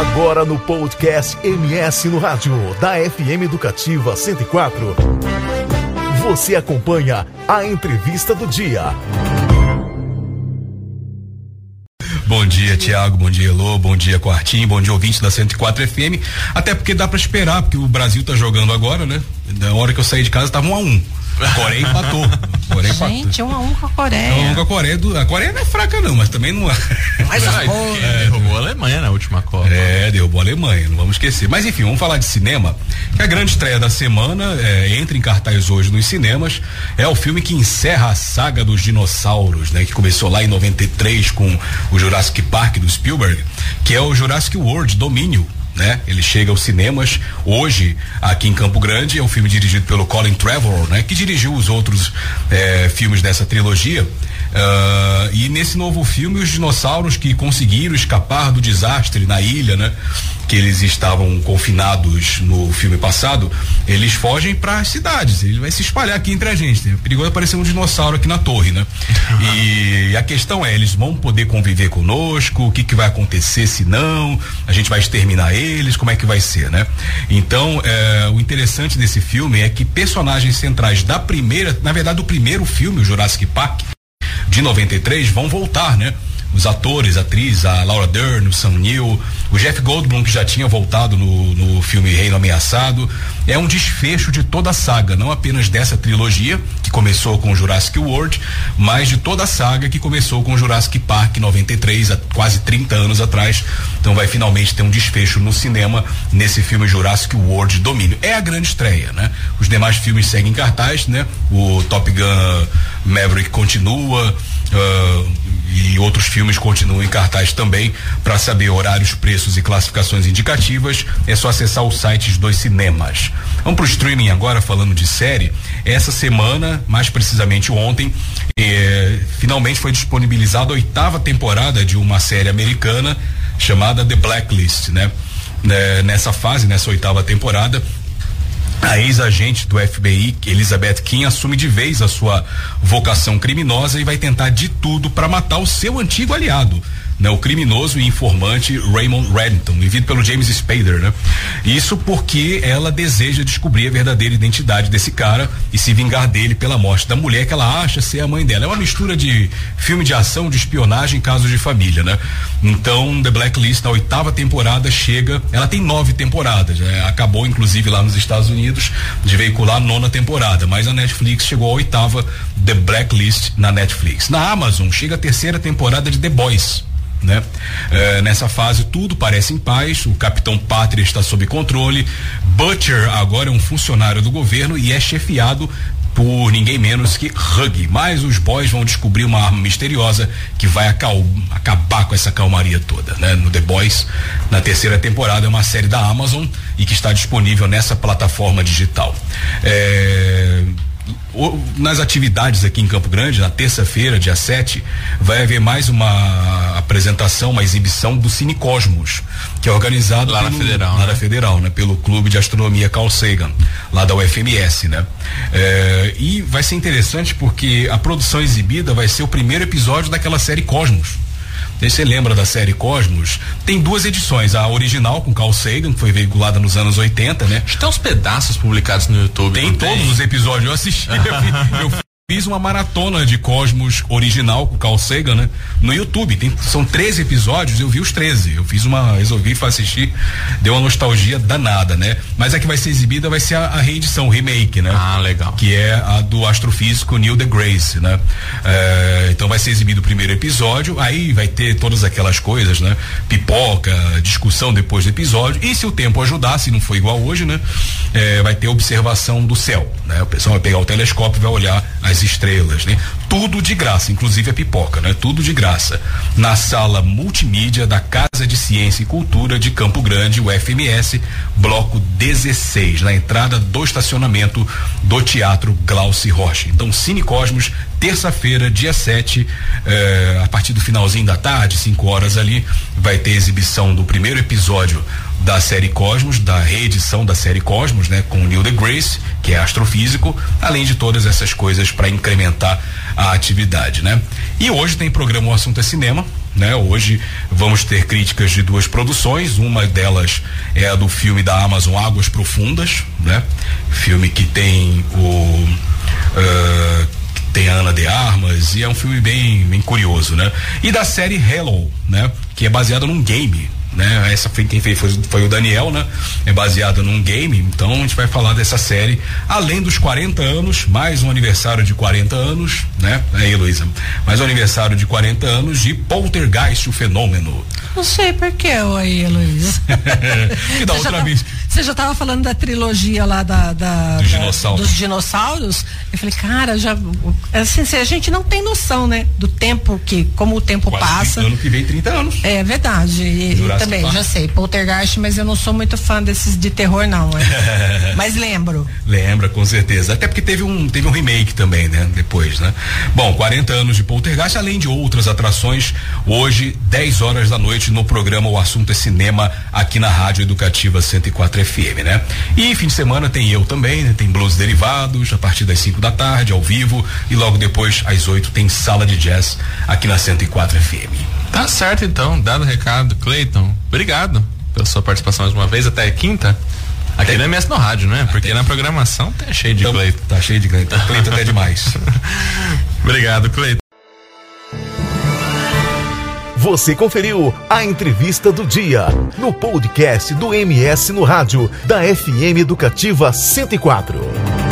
Agora no podcast MS no Rádio, da FM Educativa 104. Você acompanha a entrevista do dia. Bom dia, Tiago. Bom dia, Elô. Bom dia, Quartinho. Bom dia, ouvinte da 104 FM. Até porque dá para esperar, porque o Brasil tá jogando agora, né? Da hora que eu saí de casa tava um a um. Coreia empatou. Coreia Gente, um a um com a Coreia. Um a um com a Coreia. Do, a Coreia não é fraca não, mas também não é. Mas a é, derrubou a Alemanha na última Copa. É, derrubou a Alemanha, não vamos esquecer. Mas enfim, vamos falar de cinema. Que a grande estreia da semana é, entra em cartaz hoje nos cinemas. É o filme que encerra a saga dos dinossauros, né? Que começou lá em 93 com o Jurassic Park do Spielberg, que é o Jurassic World Domínio né? Ele chega aos cinemas hoje aqui em Campo Grande. É um filme dirigido pelo Colin Trevorrow, né? Que dirigiu os outros eh, filmes dessa trilogia. Uh, e nesse novo filme, os dinossauros que conseguiram escapar do desastre na ilha, né? Que eles estavam confinados no filme passado, eles fogem para as cidades. Ele vai se espalhar aqui entre a gente. É perigoso aparecer um dinossauro aqui na torre, né? E a questão é, eles vão poder conviver conosco? O que, que vai acontecer se não? A gente vai exterminar eles? Como é que vai ser, né? Então, é, o interessante desse filme é que personagens centrais da primeira, na verdade, do primeiro filme, o Jurassic Park, de 93 vão voltar, né? Os atores, atriz, a Laura Dern, o Sam Neill, o Jeff Goldblum que já tinha voltado no, no filme Reino Ameaçado. É um desfecho de toda a saga, não apenas dessa trilogia, que começou com Jurassic World, mas de toda a saga que começou com Jurassic Park 93, há quase 30 anos atrás. Então vai finalmente ter um desfecho no cinema nesse filme Jurassic World Domínio. É a grande estreia, né? Os demais filmes seguem em cartaz, né? O Top Gun Maverick continua. Uh, e outros filmes continuam em cartaz também. Para saber horários, preços e classificações indicativas, é só acessar os sites dos cinemas. Vamos pro streaming agora, falando de série. Essa semana, mais precisamente ontem, eh, finalmente foi disponibilizada a oitava temporada de uma série americana chamada The Blacklist, né? né nessa fase, nessa oitava temporada, a ex-agente do FBI, Elizabeth King, assume de vez a sua vocação criminosa e vai tentar de tudo para matar o seu antigo aliado, né, o criminoso e informante Raymond Reddington, vivido pelo James Spader, né? Isso porque ela deseja descobrir a verdadeira identidade desse cara e se vingar dele pela morte da mulher que ela acha ser a mãe dela. É uma mistura de filme de ação, de espionagem, casos de família, né? Então, The Blacklist, na oitava temporada, chega. Ela tem nove temporadas, né? acabou inclusive lá nos Estados Unidos de veicular a nona temporada, mas a Netflix chegou à oitava The Blacklist na Netflix. Na Amazon chega a terceira temporada de The Boys né? É, nessa fase tudo parece em paz, o capitão Pátria está sob controle, Butcher agora é um funcionário do governo e é chefiado por ninguém menos que Hug. Mas os boys vão descobrir uma arma misteriosa que vai acabar com essa calmaria toda, né? No The Boys, na terceira temporada, é uma série da Amazon e que está disponível nessa plataforma digital. É nas atividades aqui em Campo Grande, na terça-feira, dia 7, vai haver mais uma apresentação, uma exibição do Cine Cosmos, que é organizado lá pelo, na Federal, lá né? na Federal, né? Pelo Clube de Astronomia Carl Sagan, lá da UFMS, né? É, e vai ser interessante porque a produção exibida vai ser o primeiro episódio daquela série Cosmos você lembra da série Cosmos? Tem duas edições, a original com Carl Sagan, que foi veiculada nos anos 80, né? Tem uns pedaços publicados no YouTube. Tem todos os episódios, eu assisti. eu, eu fiz uma maratona de Cosmos original com Carl Sagan, né? No YouTube. Tem, são 13 episódios, eu vi os 13. Eu fiz uma, resolvi assistir, deu uma nostalgia danada, né? Mas a que vai ser exibida vai ser a, a reedição, o remake, né? Ah, legal. Que é a do astrofísico Neil deGrasse, né? É, então vai ser exibido o primeiro episódio, aí vai ter todas aquelas coisas, né? Pipoca, discussão depois do episódio. E se o tempo ajudar, se não for igual hoje, né? É, vai ter observação do céu, né? O pessoal vai pegar o telescópio e vai olhar as estrelas, né? Tudo de graça, inclusive a pipoca, né? Tudo de graça. Na sala multimídia da Casa de Ciência e Cultura de Campo Grande, o FMS, bloco 16, na entrada do estacionamento do Teatro Glauci Rocha. Então, Cine Cosmos, terça-feira, dia 7, eh, a partir do finalzinho da tarde, 5 horas ali, vai ter exibição do primeiro episódio da série Cosmos, da reedição da série Cosmos, né, com Neil deGrasse, que é astrofísico, além de todas essas coisas para incrementar a atividade, né? E hoje tem programa O Assunto é Cinema, né? Hoje vamos ter críticas de duas produções, uma delas é a do filme da Amazon Águas Profundas, né? Filme que tem o uh, tem a Ana de Armas e é um filme bem, bem curioso, né? E da série Hello, né? Que é baseada num game, né? Essa foi quem fez foi, foi, o Daniel, né? É baseada num game, então a gente vai falar dessa série, além dos 40 anos, mais um aniversário de 40 anos, né? Aí, Luísa, mais um aniversário de 40 anos de Poltergeist, o fenômeno. Não sei por que, aí, Luísa. e da outra vez. Você já estava falando da trilogia lá da, da, dos, da dinossauros. dos, dinossauros. Eu falei, cara, já. Assim, a gente não tem noção, né? Do tempo que, como o tempo Quase passa. ano que vem 30 anos. É verdade. E, e também, já sei, Poltergeist, mas eu não sou muito fã desses de terror, não. É. mas lembro. Lembra, com certeza. Até porque teve um, teve um remake também, né? Depois, né? Bom, 40 anos de Poltergeist, além de outras atrações, hoje, 10 horas da noite, no programa O Assunto é Cinema, aqui na Rádio Educativa 104 FM, né? E fim de semana tem eu também, né? Tem blues derivados a partir das 5 da tarde, ao vivo, e logo depois, às 8, tem sala de jazz aqui na 104 FM. Tá certo então, dado o recado, Cleiton. Obrigado pela sua participação mais uma vez, até quinta. Aqui é mesmo no rádio, né? Porque na programação tá cheio de então, Cleiton. Tá cheio de Cleiton. Cleiton até demais. Obrigado, Cleiton. Você conferiu a entrevista do dia no podcast do MS no rádio da FM Educativa 104.